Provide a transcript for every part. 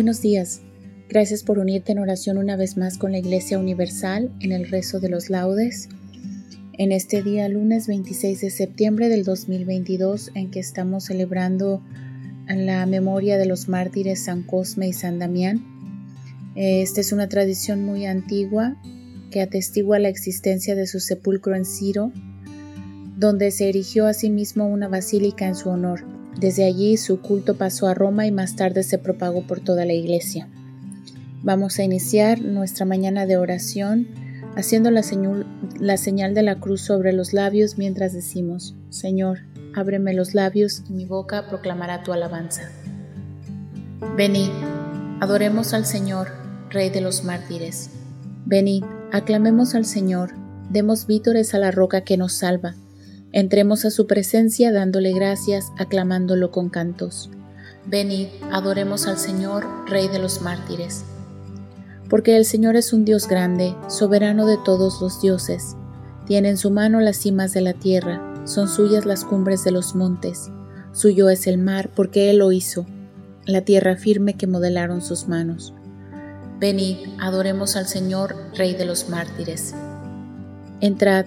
Buenos días. Gracias por unirte en oración una vez más con la Iglesia Universal en el rezo de los laudes. En este día, lunes 26 de septiembre del 2022, en que estamos celebrando la memoria de los mártires San Cosme y San Damián. Esta es una tradición muy antigua que atestigua la existencia de su sepulcro en Ciro, donde se erigió asimismo una basílica en su honor. Desde allí su culto pasó a Roma y más tarde se propagó por toda la iglesia. Vamos a iniciar nuestra mañana de oración haciendo la, señal de la cruz sobre los labios mientras decimos, Señor, ábreme los labios y mi boca proclamará tu alabanza. Venid, adoremos al Señor, Rey de los mártires. Venid, aclamemos al Señor, demos vítores a la roca que nos salva. Entremos a su presencia dándole gracias, aclamándolo con cantos. Venid, adoremos al Señor, Rey de los mártires. Porque el Señor es un Dios grande, soberano de todos los dioses. Tiene en su mano las cimas de la tierra, son suyas las cumbres de los montes. Suyo es el mar, porque Él lo hizo, la tierra firme que modelaron sus manos. Venid, adoremos al Señor, Rey de los mártires. Entrad,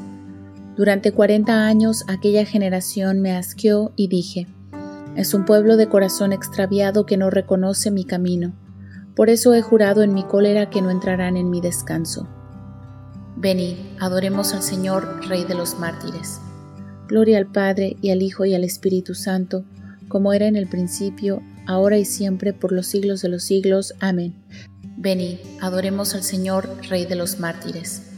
Durante cuarenta años aquella generación me asqueó y dije, es un pueblo de corazón extraviado que no reconoce mi camino. Por eso he jurado en mi cólera que no entrarán en mi descanso. Venid, adoremos al Señor, Rey de los mártires. Gloria al Padre y al Hijo y al Espíritu Santo, como era en el principio, ahora y siempre, por los siglos de los siglos. Amén. Venid, adoremos al Señor, Rey de los mártires.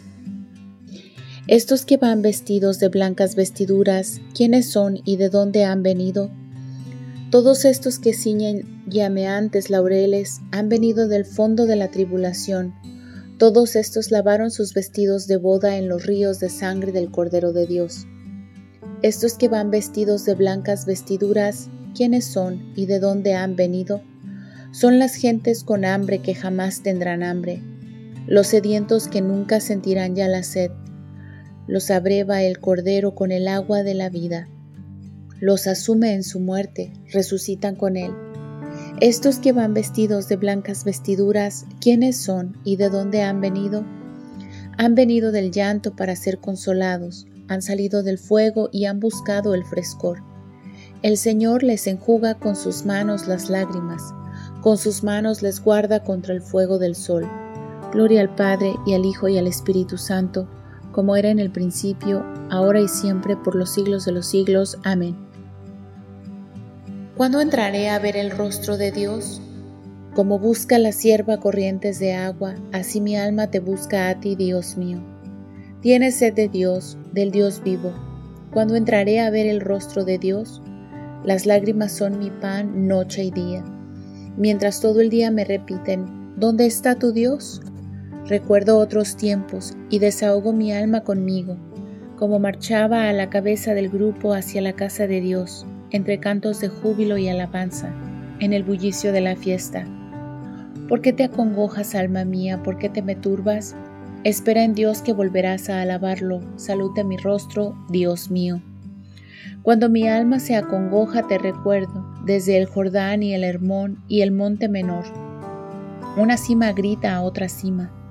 Estos que van vestidos de blancas vestiduras, ¿quiénes son y de dónde han venido? Todos estos que ciñen llameantes laureles han venido del fondo de la tribulación. Todos estos lavaron sus vestidos de boda en los ríos de sangre del Cordero de Dios. Estos que van vestidos de blancas vestiduras, ¿quiénes son y de dónde han venido? Son las gentes con hambre que jamás tendrán hambre, los sedientos que nunca sentirán ya la sed los abreva el Cordero con el agua de la vida. Los asume en su muerte, resucitan con él. Estos que van vestidos de blancas vestiduras, ¿quiénes son y de dónde han venido? Han venido del llanto para ser consolados, han salido del fuego y han buscado el frescor. El Señor les enjuga con sus manos las lágrimas, con sus manos les guarda contra el fuego del sol. Gloria al Padre y al Hijo y al Espíritu Santo, como era en el principio, ahora y siempre, por los siglos de los siglos. Amén. ¿Cuándo entraré a ver el rostro de Dios? Como busca la sierva corrientes de agua, así mi alma te busca a ti, Dios mío. Tienes sed de Dios, del Dios vivo. Cuando entraré a ver el rostro de Dios, las lágrimas son mi pan noche y día. Mientras todo el día me repiten, ¿dónde está tu Dios? Recuerdo otros tiempos y desahogo mi alma conmigo, como marchaba a la cabeza del grupo hacia la casa de Dios, entre cantos de júbilo y alabanza, en el bullicio de la fiesta. ¿Por qué te acongojas, alma mía? ¿Por qué te me turbas? Espera en Dios que volverás a alabarlo. Salud de mi rostro, Dios mío. Cuando mi alma se acongoja, te recuerdo, desde el Jordán y el Hermón y el monte menor. Una cima grita a otra cima,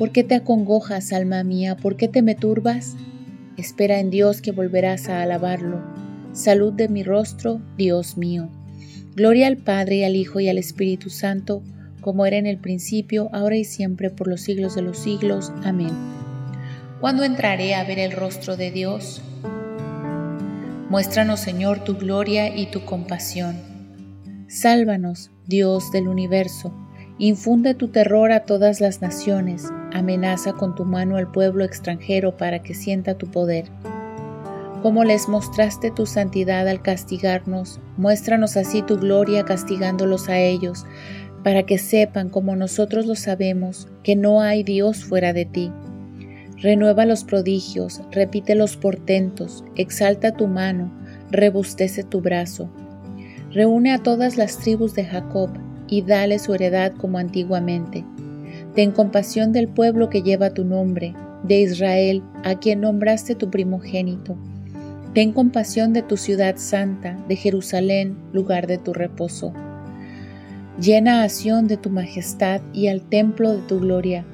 ¿Por qué te acongojas, alma mía? ¿Por qué te me turbas? Espera en Dios que volverás a alabarlo. Salud de mi rostro, Dios mío. Gloria al Padre al Hijo y al Espíritu Santo, como era en el principio, ahora y siempre, por los siglos de los siglos. Amén. ¿Cuándo entraré a ver el rostro de Dios? Muéstranos, Señor, tu gloria y tu compasión. Sálvanos, Dios del universo. Infunde tu terror a todas las naciones. Amenaza con tu mano al pueblo extranjero para que sienta tu poder. Como les mostraste tu santidad al castigarnos, muéstranos así tu gloria castigándolos a ellos, para que sepan, como nosotros lo sabemos, que no hay Dios fuera de ti. Renueva los prodigios, repite los portentos, exalta tu mano, rebustece tu brazo. Reúne a todas las tribus de Jacob y dale su heredad como antiguamente. Ten compasión del pueblo que lleva tu nombre, de Israel, a quien nombraste tu primogénito. Ten compasión de tu ciudad santa, de Jerusalén, lugar de tu reposo. Llena a de tu majestad y al templo de tu gloria.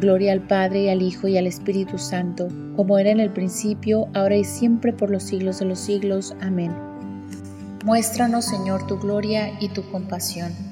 Gloria al Padre y al Hijo y al Espíritu Santo, como era en el principio, ahora y siempre por los siglos de los siglos. Amén. Muéstranos, Señor, tu gloria y tu compasión.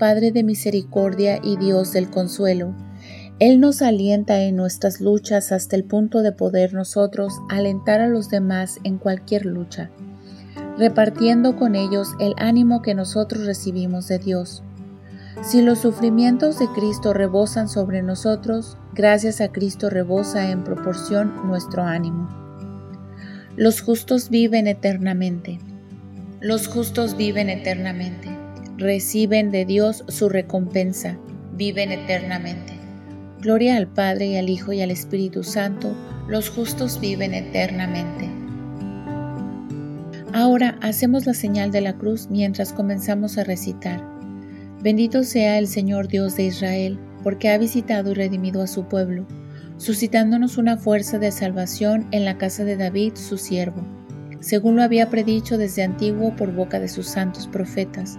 Padre de misericordia y Dios del consuelo. Él nos alienta en nuestras luchas hasta el punto de poder nosotros alentar a los demás en cualquier lucha repartiendo con ellos el ánimo que nosotros recibimos de Dios. Si los sufrimientos de Cristo rebosan sobre nosotros, gracias a Cristo rebosa en proporción nuestro ánimo. Los justos viven eternamente. Los justos viven eternamente. Reciben de Dios su recompensa. Viven eternamente. Gloria al Padre y al Hijo y al Espíritu Santo. Los justos viven eternamente. Ahora hacemos la señal de la cruz mientras comenzamos a recitar. Bendito sea el Señor Dios de Israel, porque ha visitado y redimido a su pueblo, suscitándonos una fuerza de salvación en la casa de David, su siervo, según lo había predicho desde antiguo por boca de sus santos profetas.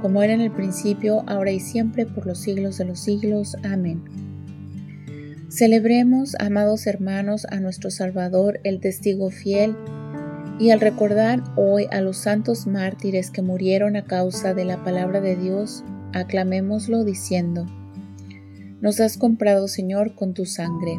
como era en el principio, ahora y siempre, por los siglos de los siglos. Amén. Celebremos, amados hermanos, a nuestro Salvador, el testigo fiel, y al recordar hoy a los santos mártires que murieron a causa de la palabra de Dios, aclamémoslo diciendo, Nos has comprado, Señor, con tu sangre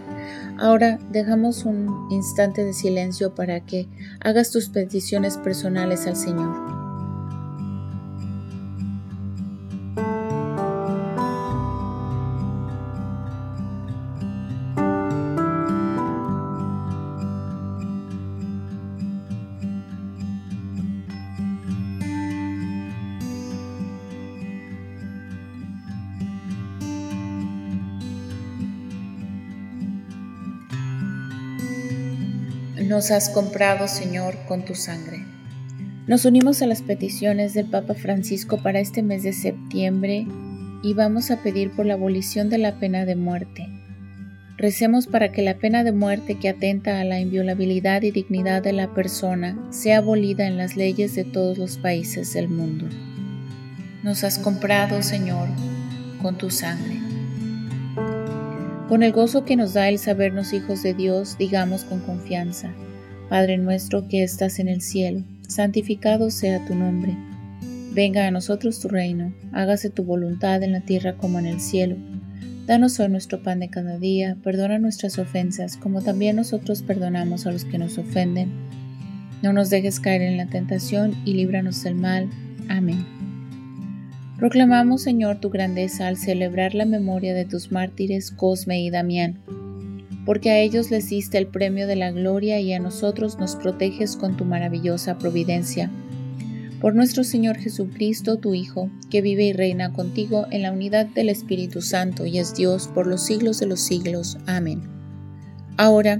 Ahora dejamos un instante de silencio para que hagas tus peticiones personales al Señor. Nos has comprado, Señor, con tu sangre. Nos unimos a las peticiones del Papa Francisco para este mes de septiembre y vamos a pedir por la abolición de la pena de muerte. Recemos para que la pena de muerte que atenta a la inviolabilidad y dignidad de la persona sea abolida en las leyes de todos los países del mundo. Nos has comprado, Señor, con tu sangre. Con el gozo que nos da el sabernos hijos de Dios, digamos con confianza, Padre nuestro que estás en el cielo, santificado sea tu nombre. Venga a nosotros tu reino, hágase tu voluntad en la tierra como en el cielo. Danos hoy nuestro pan de cada día, perdona nuestras ofensas, como también nosotros perdonamos a los que nos ofenden. No nos dejes caer en la tentación y líbranos del mal. Amén. Proclamamos, Señor, tu grandeza al celebrar la memoria de tus mártires Cosme y Damián, porque a ellos les diste el premio de la gloria y a nosotros nos proteges con tu maravillosa providencia. Por nuestro Señor Jesucristo, tu Hijo, que vive y reina contigo en la unidad del Espíritu Santo y es Dios por los siglos de los siglos. Amén. Ahora,